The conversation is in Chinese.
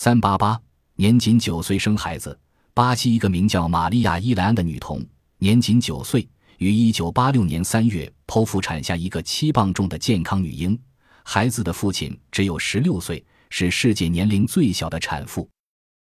三八八年仅九岁生孩子巴西一个名叫玛利亚伊莱安的女童年仅九岁于一九八六年三月剖腹产下一个七磅重的健康女婴。孩子的父亲只有十六岁是世界年龄最小的产妇。